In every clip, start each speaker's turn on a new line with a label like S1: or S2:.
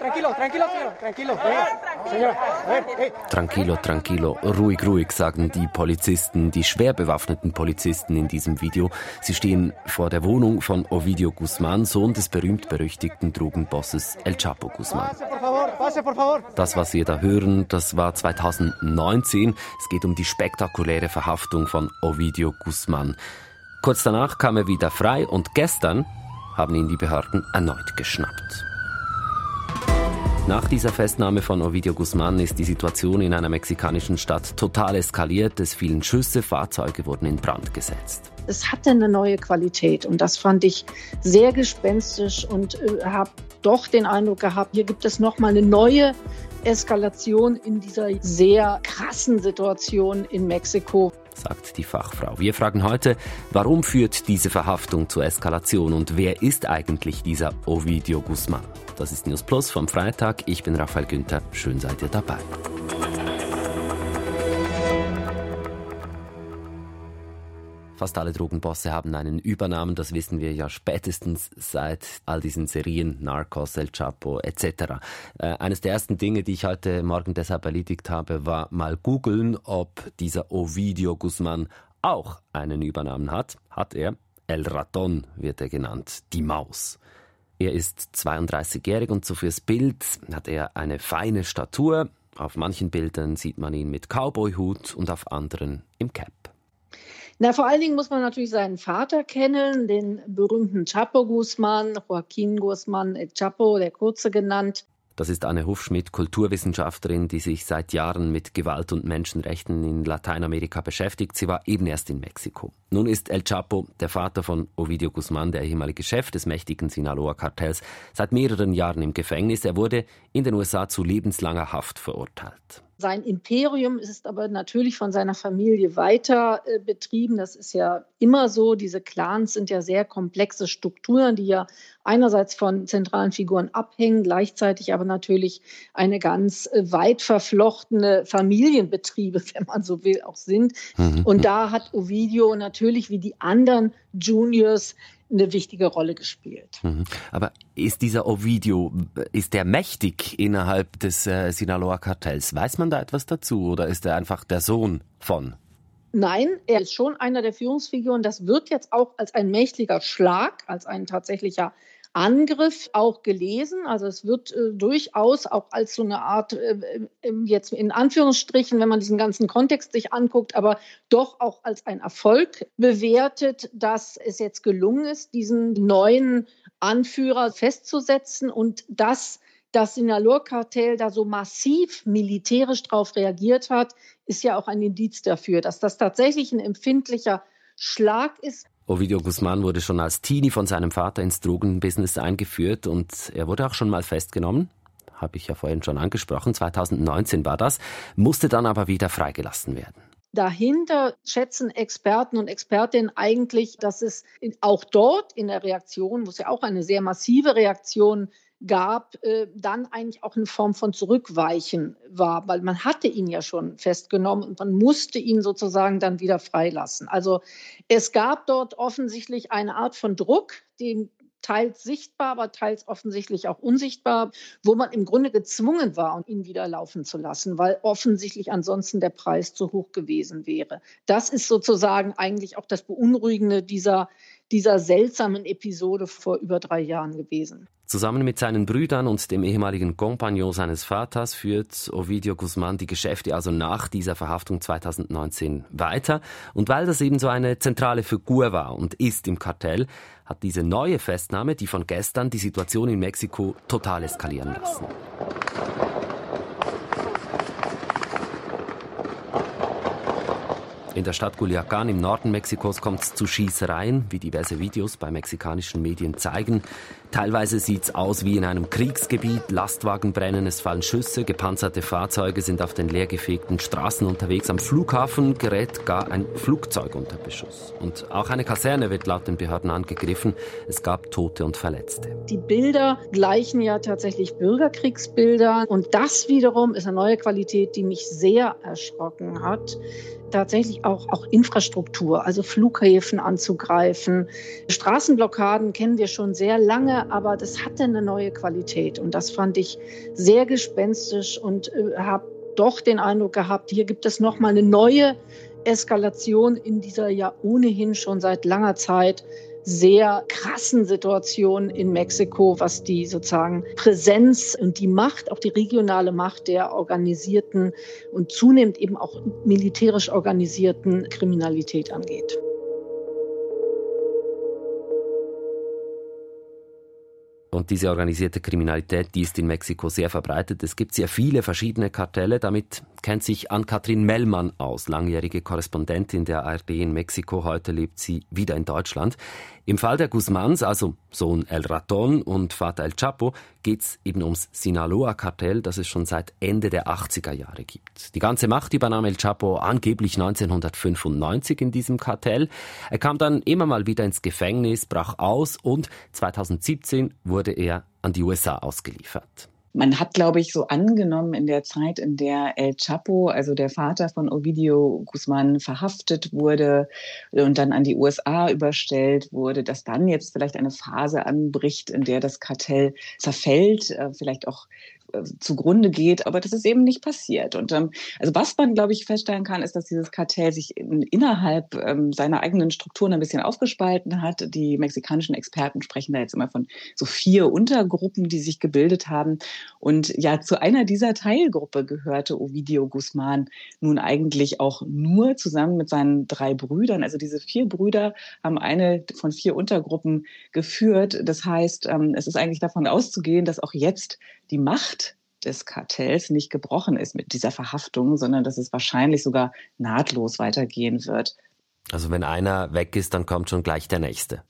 S1: tranquilo, tranquilo, tranquilo. Señor,
S2: Tranquilo, tranquilo, ruhig, ruhig, sagen die Polizisten, die schwer bewaffneten Polizisten in diesem Video. Sie stehen vor der Wohnung von Ovidio Guzman, Sohn des berühmt-berüchtigten Drogenbosses El Chapo Guzman. Das, was wir da hören, das war 2019. Es geht um die spektakuläre Verhaftung von Ovidio Guzman. Kurz danach kam er wieder frei und gestern haben ihn die Behörden erneut geschnappt. Nach dieser Festnahme von Ovidio Guzman ist die Situation in einer mexikanischen Stadt total eskaliert. Es fielen Schüsse, Fahrzeuge wurden in Brand gesetzt.
S3: Es hatte eine neue Qualität und das fand ich sehr gespenstisch und äh, habe doch den Eindruck gehabt, hier gibt es noch mal eine neue Eskalation in dieser sehr krassen Situation in Mexiko
S2: sagt die Fachfrau. Wir fragen heute, warum führt diese Verhaftung zur Eskalation und wer ist eigentlich dieser Ovidio Guzman? Das ist News Plus vom Freitag. Ich bin Raphael Günther. Schön seid ihr dabei. Fast alle Drogenbosse haben einen Übernamen, das wissen wir ja spätestens seit all diesen Serien, Narcos, El Chapo etc. Äh, eines der ersten Dinge, die ich heute Morgen deshalb erledigt habe, war mal googeln, ob dieser Ovidio Guzman auch einen Übernamen hat. Hat er. El Raton wird er genannt, die Maus. Er ist 32-jährig und so fürs Bild hat er eine feine Statur. Auf manchen Bildern sieht man ihn mit Cowboyhut und auf anderen im Cap.
S3: Na, vor allen Dingen muss man natürlich seinen Vater kennen, den berühmten Chapo Guzman, Joaquin Guzman El Chapo, der Kurze genannt.
S2: Das ist Anne Hufschmidt, Kulturwissenschaftlerin, die sich seit Jahren mit Gewalt und Menschenrechten in Lateinamerika beschäftigt. Sie war eben erst in Mexiko. Nun ist El Chapo, der Vater von Ovidio Guzman, der ehemalige Chef des mächtigen Sinaloa-Kartells, seit mehreren Jahren im Gefängnis. Er wurde in den USA zu lebenslanger Haft verurteilt.
S3: Sein Imperium ist aber natürlich von seiner Familie weiter äh, betrieben. Das ist ja immer so. Diese Clans sind ja sehr komplexe Strukturen, die ja einerseits von zentralen Figuren abhängen, gleichzeitig aber natürlich eine ganz äh, weit verflochtene Familienbetriebe, wenn man so will, auch sind. Mhm. Und da hat Ovidio natürlich wie die anderen Juniors eine wichtige Rolle gespielt.
S2: Mhm. Aber ist dieser Ovidio, ist der mächtig innerhalb des äh, Sinaloa-Kartells? Weiß man da etwas dazu oder ist er einfach der Sohn von?
S3: Nein, er ist schon einer der Führungsfiguren. Das wird jetzt auch als ein mächtiger Schlag, als ein tatsächlicher Angriff auch gelesen. Also es wird äh, durchaus auch als so eine Art, äh, jetzt in Anführungsstrichen, wenn man diesen ganzen Kontext sich anguckt, aber doch auch als ein Erfolg bewertet, dass es jetzt gelungen ist, diesen neuen Anführer festzusetzen und dass das Sinaloa-Kartell da so massiv militärisch darauf reagiert hat, ist ja auch ein Indiz dafür, dass das tatsächlich ein empfindlicher Schlag ist.
S2: Ovidio Guzman wurde schon als Teenie von seinem Vater ins Drogenbusiness eingeführt und er wurde auch schon mal festgenommen. Habe ich ja vorhin schon angesprochen. 2019 war das, musste dann aber wieder freigelassen werden.
S3: Dahinter schätzen Experten und Expertinnen eigentlich, dass es auch dort in der Reaktion, wo es ja auch eine sehr massive Reaktion gab, äh, dann eigentlich auch eine Form von Zurückweichen war, weil man hatte ihn ja schon festgenommen und man musste ihn sozusagen dann wieder freilassen. Also es gab dort offensichtlich eine Art von Druck, den teils sichtbar, aber teils offensichtlich auch unsichtbar, wo man im Grunde gezwungen war, ihn wieder laufen zu lassen, weil offensichtlich ansonsten der Preis zu hoch gewesen wäre. Das ist sozusagen eigentlich auch das Beunruhigende dieser, dieser seltsamen Episode vor über drei Jahren gewesen.
S2: Zusammen mit seinen Brüdern und dem ehemaligen Kompagnon seines Vaters führt Ovidio Guzman die Geschäfte also nach dieser Verhaftung 2019 weiter. Und weil das eben so eine zentrale Figur war und ist im Kartell, hat diese neue Festnahme, die von gestern, die Situation in Mexiko total eskalieren lassen. In der Stadt Culiacán im Norden Mexikos kommt es zu Schießereien, wie diverse Videos bei mexikanischen Medien zeigen. Teilweise sieht es aus wie in einem Kriegsgebiet, Lastwagen brennen, es fallen Schüsse, gepanzerte Fahrzeuge sind auf den leergefegten Straßen unterwegs. Am Flughafen gerät gar ein Flugzeug unter Beschuss. Und auch eine Kaserne wird laut den Behörden angegriffen. Es gab Tote und Verletzte.
S3: Die Bilder gleichen ja tatsächlich Bürgerkriegsbilder. Und das wiederum ist eine neue Qualität, die mich sehr erschrocken hat tatsächlich auch, auch Infrastruktur, also Flughäfen anzugreifen. Straßenblockaden kennen wir schon sehr lange, aber das hatte eine neue Qualität und das fand ich sehr gespenstisch und äh, habe doch den Eindruck gehabt, hier gibt es nochmal eine neue Eskalation in dieser ja ohnehin schon seit langer Zeit sehr krassen Situation in Mexiko, was die sozusagen Präsenz und die Macht, auch die regionale Macht der organisierten und zunehmend eben auch militärisch organisierten Kriminalität angeht.
S2: Und diese organisierte Kriminalität, die ist in Mexiko sehr verbreitet. Es gibt sehr viele verschiedene Kartelle. Damit kennt sich Ann-Kathrin Mellmann aus, langjährige Korrespondentin der ARD in Mexiko. Heute lebt sie wieder in Deutschland. Im Fall der Guzmans, also Sohn El Raton und Vater El Chapo, geht's eben ums Sinaloa-Kartell, das es schon seit Ende der 80er Jahre gibt. Die ganze Macht übernahm El Chapo angeblich 1995 in diesem Kartell. Er kam dann immer mal wieder ins Gefängnis, brach aus und 2017 wurde er an die USA ausgeliefert.
S4: Man hat, glaube ich, so angenommen in der Zeit, in der El Chapo, also der Vater von Ovidio Guzman, verhaftet wurde und dann an die USA überstellt wurde, dass dann jetzt vielleicht eine Phase anbricht, in der das Kartell zerfällt, äh, vielleicht auch äh, zugrunde geht, aber das ist eben nicht passiert. Und ähm, also was man, glaube ich, feststellen kann, ist, dass dieses Kartell sich in, innerhalb ähm, seiner eigenen Strukturen ein bisschen aufgespalten hat. Die mexikanischen Experten sprechen da jetzt immer von so vier Untergruppen, die sich gebildet haben. Und ja, zu einer dieser Teilgruppe gehörte Ovidio Guzman nun eigentlich auch nur zusammen mit seinen drei Brüdern. Also diese vier Brüder haben eine von vier Untergruppen geführt. Das heißt, ähm, es ist eigentlich davon auszugehen, dass auch jetzt die Macht des Kartells nicht gebrochen ist mit dieser Verhaftung, sondern dass es wahrscheinlich sogar nahtlos weitergehen wird.
S2: Also wenn einer weg ist, dann kommt schon gleich der nächste.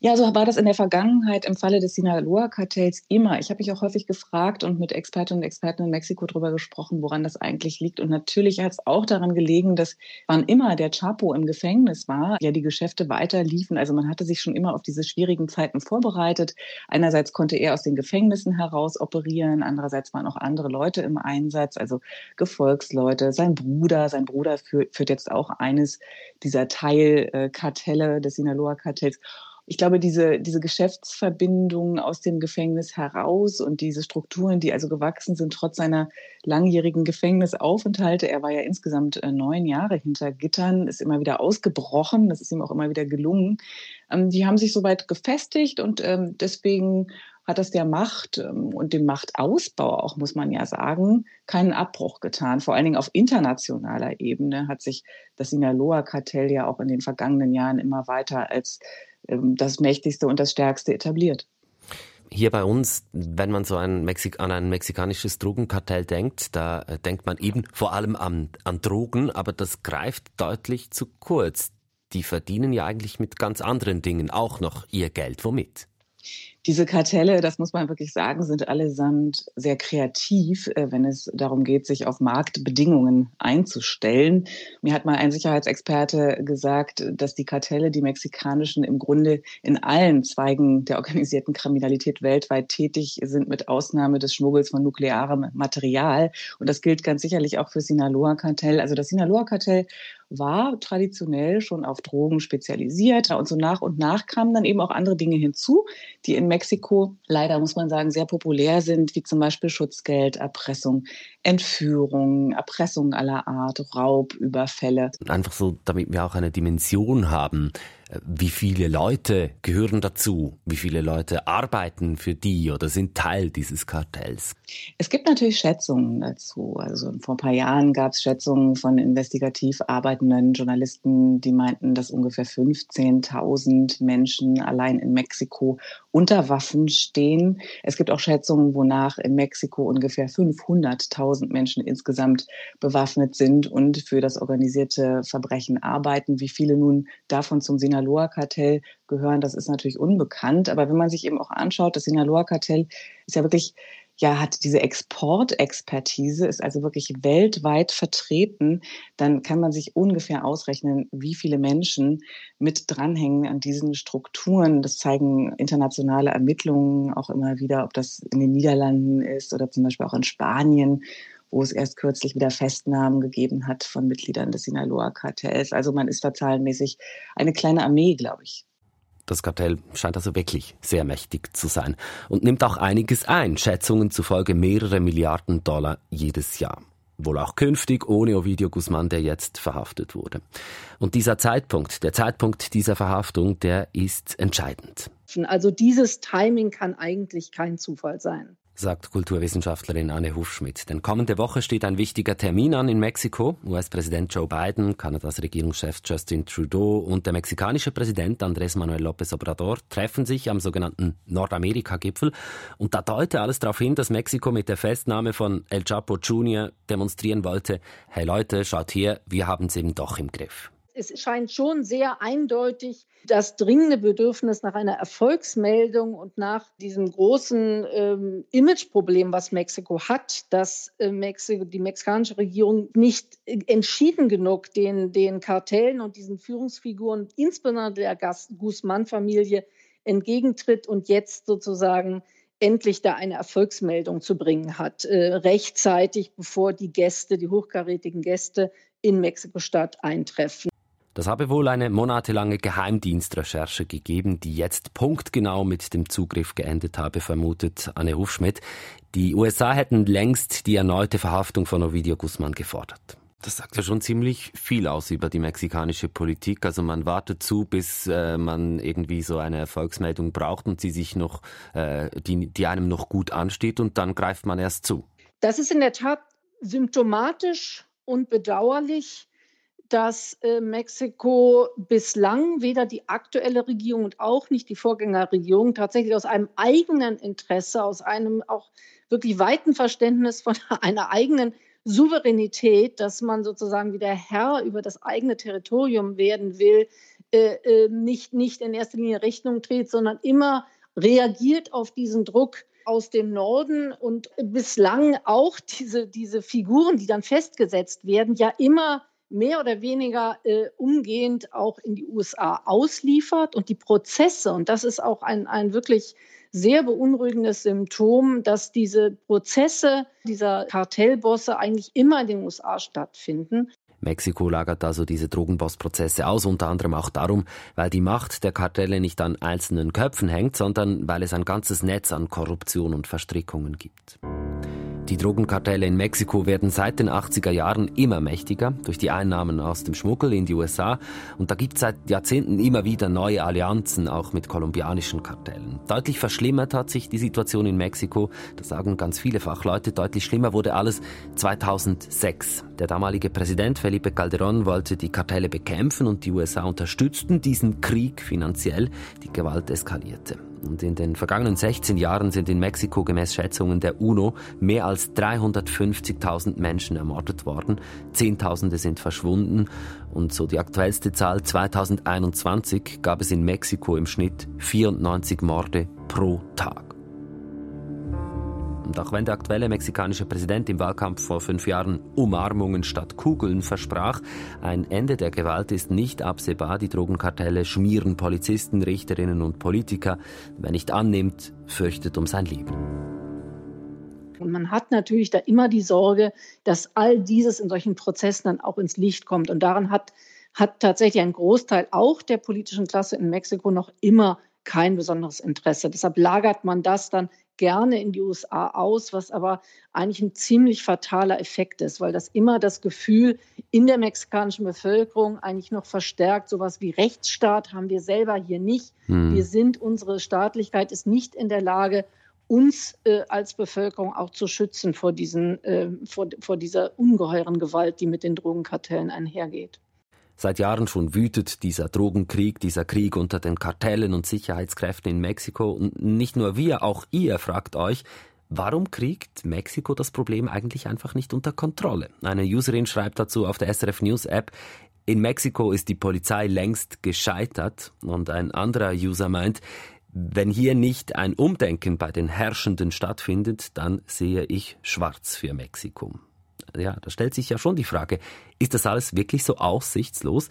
S4: Ja, so war das in der Vergangenheit im Falle des Sinaloa-Kartells immer. Ich habe mich auch häufig gefragt und mit Expertinnen und Experten in Mexiko darüber gesprochen, woran das eigentlich liegt. Und natürlich hat es auch daran gelegen, dass wann immer der Chapo im Gefängnis war, ja die Geschäfte weiter liefen. Also man hatte sich schon immer auf diese schwierigen Zeiten vorbereitet. Einerseits konnte er aus den Gefängnissen heraus operieren, andererseits waren auch andere Leute im Einsatz, also Gefolgsleute, sein Bruder. Sein Bruder führt, führt jetzt auch eines dieser Teilkartelle des Sinaloa-Kartells. Ich glaube, diese, diese Geschäftsverbindungen aus dem Gefängnis heraus und diese Strukturen, die also gewachsen sind, trotz seiner langjährigen Gefängnisaufenthalte, er war ja insgesamt äh, neun Jahre hinter Gittern, ist immer wieder ausgebrochen, das ist ihm auch immer wieder gelungen, ähm, die haben sich soweit gefestigt und ähm, deswegen hat das der Macht ähm, und dem Machtausbau auch, muss man ja sagen, keinen Abbruch getan. Vor allen Dingen auf internationaler Ebene hat sich das Sinaloa-Kartell ja auch in den vergangenen Jahren immer weiter als das mächtigste und das stärkste etabliert.
S2: Hier bei uns, wenn man so ein Mexik an ein mexikanisches Drogenkartell denkt, da äh, denkt man eben vor allem an, an Drogen, aber das greift deutlich zu kurz. Die verdienen ja eigentlich mit ganz anderen Dingen auch noch ihr Geld. Womit?
S4: Diese Kartelle, das muss man wirklich sagen, sind allesamt sehr kreativ, äh, wenn es darum geht, sich auf Marktbedingungen einzustellen. Mir hat mal ein Sicherheitsexperte gesagt, dass die Kartelle, die mexikanischen, im Grunde in allen Zweigen der organisierten Kriminalität weltweit tätig sind, mit Ausnahme des Schmuggels von nuklearem Material. Und das gilt ganz sicherlich auch für Sinaloa-Kartell. Also das Sinaloa-Kartell war traditionell schon auf Drogen spezialisiert. Und so nach und nach kamen dann eben auch andere Dinge hinzu, die in Mexiko leider, muss man sagen, sehr populär sind, wie zum Beispiel Schutzgeld, Erpressung, Entführung, Erpressung aller Art, Raub, Überfälle.
S2: Einfach so, damit wir auch eine Dimension haben. Wie viele Leute gehören dazu? Wie viele Leute arbeiten für die oder sind Teil dieses Kartells?
S4: Es gibt natürlich Schätzungen dazu. Also vor ein paar Jahren gab es Schätzungen von investigativ arbeitenden Journalisten, die meinten, dass ungefähr 15.000 Menschen allein in Mexiko unter Waffen stehen. Es gibt auch Schätzungen, wonach in Mexiko ungefähr 500.000 Menschen insgesamt bewaffnet sind und für das organisierte Verbrechen arbeiten. Wie viele nun davon zum Sinaloa Sinaloa-Kartell gehören, das ist natürlich unbekannt. Aber wenn man sich eben auch anschaut, das Sinaloa-Kartell ist ja wirklich ja, hat diese Exportexpertise, ist also wirklich weltweit vertreten, dann kann man sich ungefähr ausrechnen, wie viele Menschen mit dranhängen an diesen Strukturen. Das zeigen internationale Ermittlungen auch immer wieder, ob das in den Niederlanden ist oder zum Beispiel auch in Spanien wo es erst kürzlich wieder Festnahmen gegeben hat von Mitgliedern des Sinaloa-Kartells. Also man ist da zahlenmäßig eine kleine Armee, glaube ich.
S2: Das Kartell scheint also wirklich sehr mächtig zu sein und nimmt auch einiges ein, Schätzungen zufolge mehrere Milliarden Dollar jedes Jahr. Wohl auch künftig ohne Ovidio Guzman, der jetzt verhaftet wurde. Und dieser Zeitpunkt, der Zeitpunkt dieser Verhaftung, der ist entscheidend.
S3: Also dieses Timing kann eigentlich kein Zufall sein
S2: sagt Kulturwissenschaftlerin Anne Hufschmidt. Denn kommende Woche steht ein wichtiger Termin an in Mexiko. US-Präsident Joe Biden, Kanadas Regierungschef Justin Trudeau und der mexikanische Präsident Andrés Manuel López Obrador treffen sich am sogenannten Nordamerika-Gipfel. Und da deute alles darauf hin, dass Mexiko mit der Festnahme von El Chapo Jr. demonstrieren wollte, hey Leute, schaut her, wir haben es eben doch im Griff
S3: es scheint schon sehr eindeutig das dringende Bedürfnis nach einer Erfolgsmeldung und nach diesem großen ähm, Imageproblem, was Mexiko hat, dass äh, Mexiko, die mexikanische Regierung nicht entschieden genug den, den Kartellen und diesen Führungsfiguren, insbesondere der Guzman-Familie, entgegentritt und jetzt sozusagen endlich da eine Erfolgsmeldung zu bringen hat, äh, rechtzeitig bevor die Gäste, die hochkarätigen Gäste in Mexiko-Stadt eintreffen.
S2: Das habe wohl eine monatelange Geheimdienstrecherche gegeben, die jetzt punktgenau mit dem Zugriff geendet habe, vermutet Anne Hufschmidt. Die USA hätten längst die erneute Verhaftung von Ovidio Guzman gefordert. Das sagt ja schon ziemlich viel aus über die mexikanische Politik. Also man wartet zu, bis äh, man irgendwie so eine Erfolgsmeldung braucht und sie sich noch, äh, die, die einem noch gut ansteht und dann greift man erst zu.
S3: Das ist in der Tat symptomatisch und bedauerlich dass äh, Mexiko bislang weder die aktuelle Regierung und auch nicht die Vorgängerregierung tatsächlich aus einem eigenen Interesse, aus einem auch wirklich weiten Verständnis von einer eigenen Souveränität, dass man sozusagen wieder Herr über das eigene Territorium werden will, äh, äh, nicht, nicht in erster Linie Rechnung dreht, sondern immer reagiert auf diesen Druck aus dem Norden und bislang auch diese, diese Figuren, die dann festgesetzt werden, ja immer mehr oder weniger äh, umgehend auch in die USA ausliefert und die Prozesse, und das ist auch ein, ein wirklich sehr beunruhigendes Symptom, dass diese Prozesse dieser Kartellbosse eigentlich immer in den USA stattfinden.
S2: Mexiko lagert also diese Drogenbossprozesse aus, unter anderem auch darum, weil die Macht der Kartelle nicht an einzelnen Köpfen hängt, sondern weil es ein ganzes Netz an Korruption und Verstrickungen gibt. Die Drogenkartelle in Mexiko werden seit den 80er Jahren immer mächtiger durch die Einnahmen aus dem Schmuggel in die USA und da gibt es seit Jahrzehnten immer wieder neue Allianzen, auch mit kolumbianischen Kartellen. Deutlich verschlimmert hat sich die Situation in Mexiko, das sagen ganz viele Fachleute, deutlich schlimmer wurde alles 2006. Der damalige Präsident Felipe Calderón wollte die Kartelle bekämpfen und die USA unterstützten diesen Krieg finanziell, die Gewalt eskalierte. Und in den vergangenen 16 Jahren sind in Mexiko gemäß Schätzungen der UNO mehr als 350.000 Menschen ermordet worden. Zehntausende sind verschwunden. Und so die aktuellste Zahl 2021 gab es in Mexiko im Schnitt 94 Morde pro Tag. Und auch wenn der aktuelle mexikanische Präsident im Wahlkampf vor fünf Jahren Umarmungen statt Kugeln versprach, ein Ende der Gewalt ist nicht absehbar. Die Drogenkartelle schmieren Polizisten, Richterinnen und Politiker. Wer nicht annimmt, fürchtet um sein Leben.
S3: Und man hat natürlich da immer die Sorge, dass all dieses in solchen Prozessen dann auch ins Licht kommt. Und daran hat, hat tatsächlich ein Großteil auch der politischen Klasse in Mexiko noch immer kein besonderes Interesse. Deshalb lagert man das dann gerne in die USA aus, was aber eigentlich ein ziemlich fataler Effekt ist, weil das immer das Gefühl in der mexikanischen Bevölkerung eigentlich noch verstärkt, sowas wie Rechtsstaat haben wir selber hier nicht. Hm. Wir sind, unsere Staatlichkeit ist nicht in der Lage, uns äh, als Bevölkerung auch zu schützen vor, diesen, äh, vor, vor dieser ungeheuren Gewalt, die mit den Drogenkartellen einhergeht.
S2: Seit Jahren schon wütet dieser Drogenkrieg, dieser Krieg unter den Kartellen und Sicherheitskräften in Mexiko. Und nicht nur wir, auch ihr fragt euch, Warum kriegt Mexiko das Problem eigentlich einfach nicht unter Kontrolle? Eine Userin schreibt dazu auf der SRF News App, in Mexiko ist die Polizei längst gescheitert und ein anderer User meint, wenn hier nicht ein Umdenken bei den Herrschenden stattfindet, dann sehe ich schwarz für Mexiko ja, da stellt sich ja schon die Frage, ist das alles wirklich so aussichtslos?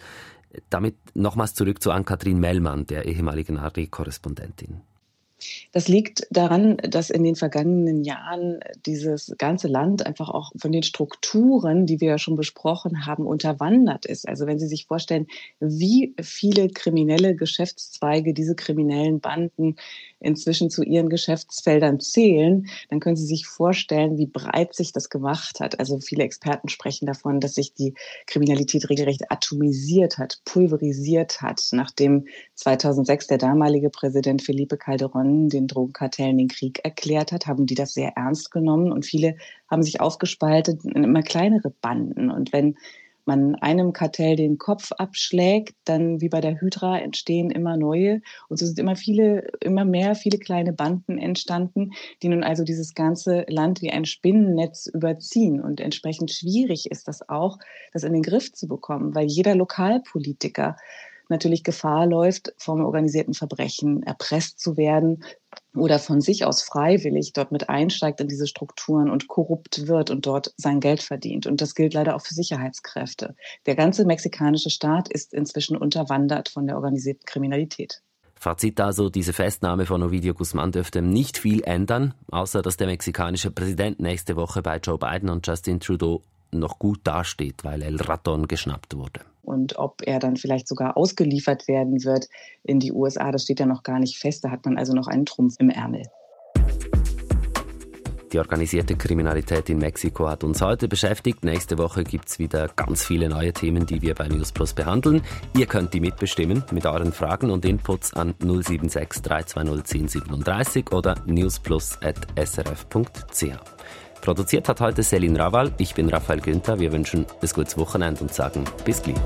S2: Damit nochmals zurück zu Ann-Kathrin Mellmann, der ehemaligen ARD-Korrespondentin.
S4: Das liegt daran, dass in den vergangenen Jahren dieses ganze Land einfach auch von den Strukturen, die wir ja schon besprochen haben, unterwandert ist. Also wenn Sie sich vorstellen, wie viele kriminelle Geschäftszweige diese kriminellen Banden inzwischen zu ihren Geschäftsfeldern zählen, dann können Sie sich vorstellen, wie breit sich das gemacht hat. Also viele Experten sprechen davon, dass sich die Kriminalität regelrecht atomisiert hat, pulverisiert hat, nachdem 2006 der damalige Präsident Felipe Calderón den Drogenkartellen den Krieg erklärt hat, haben die das sehr ernst genommen und viele haben sich aufgespaltet in immer kleinere Banden. Und wenn man einem Kartell den Kopf abschlägt, dann wie bei der Hydra entstehen immer neue. Und so sind immer viele, immer mehr, viele kleine Banden entstanden, die nun also dieses ganze Land wie ein Spinnennetz überziehen. Und entsprechend schwierig ist das auch, das in den Griff zu bekommen, weil jeder Lokalpolitiker natürlich Gefahr läuft, vom organisierten Verbrechen erpresst zu werden oder von sich aus freiwillig dort mit einsteigt in diese Strukturen und korrupt wird und dort sein Geld verdient. Und das gilt leider auch für Sicherheitskräfte. Der ganze mexikanische Staat ist inzwischen unterwandert von der organisierten Kriminalität.
S2: Fazit also, diese Festnahme von Ovidio Guzman dürfte nicht viel ändern, außer dass der mexikanische Präsident nächste Woche bei Joe Biden und Justin Trudeau noch gut dasteht, weil El Raton geschnappt wurde.
S4: Und ob er dann vielleicht sogar ausgeliefert werden wird in die USA, das steht ja noch gar nicht fest. Da hat man also noch einen Trumpf im Ärmel.
S2: Die organisierte Kriminalität in Mexiko hat uns heute beschäftigt. Nächste Woche gibt es wieder ganz viele neue Themen, die wir bei News Plus behandeln. Ihr könnt die mitbestimmen mit euren Fragen und Inputs an 076 320 1037 oder newsplus.srf.ch. Produziert hat heute Selin Rawal. Ich bin Raphael Günther. Wir wünschen ein gutes Wochenende und sagen bis gleich.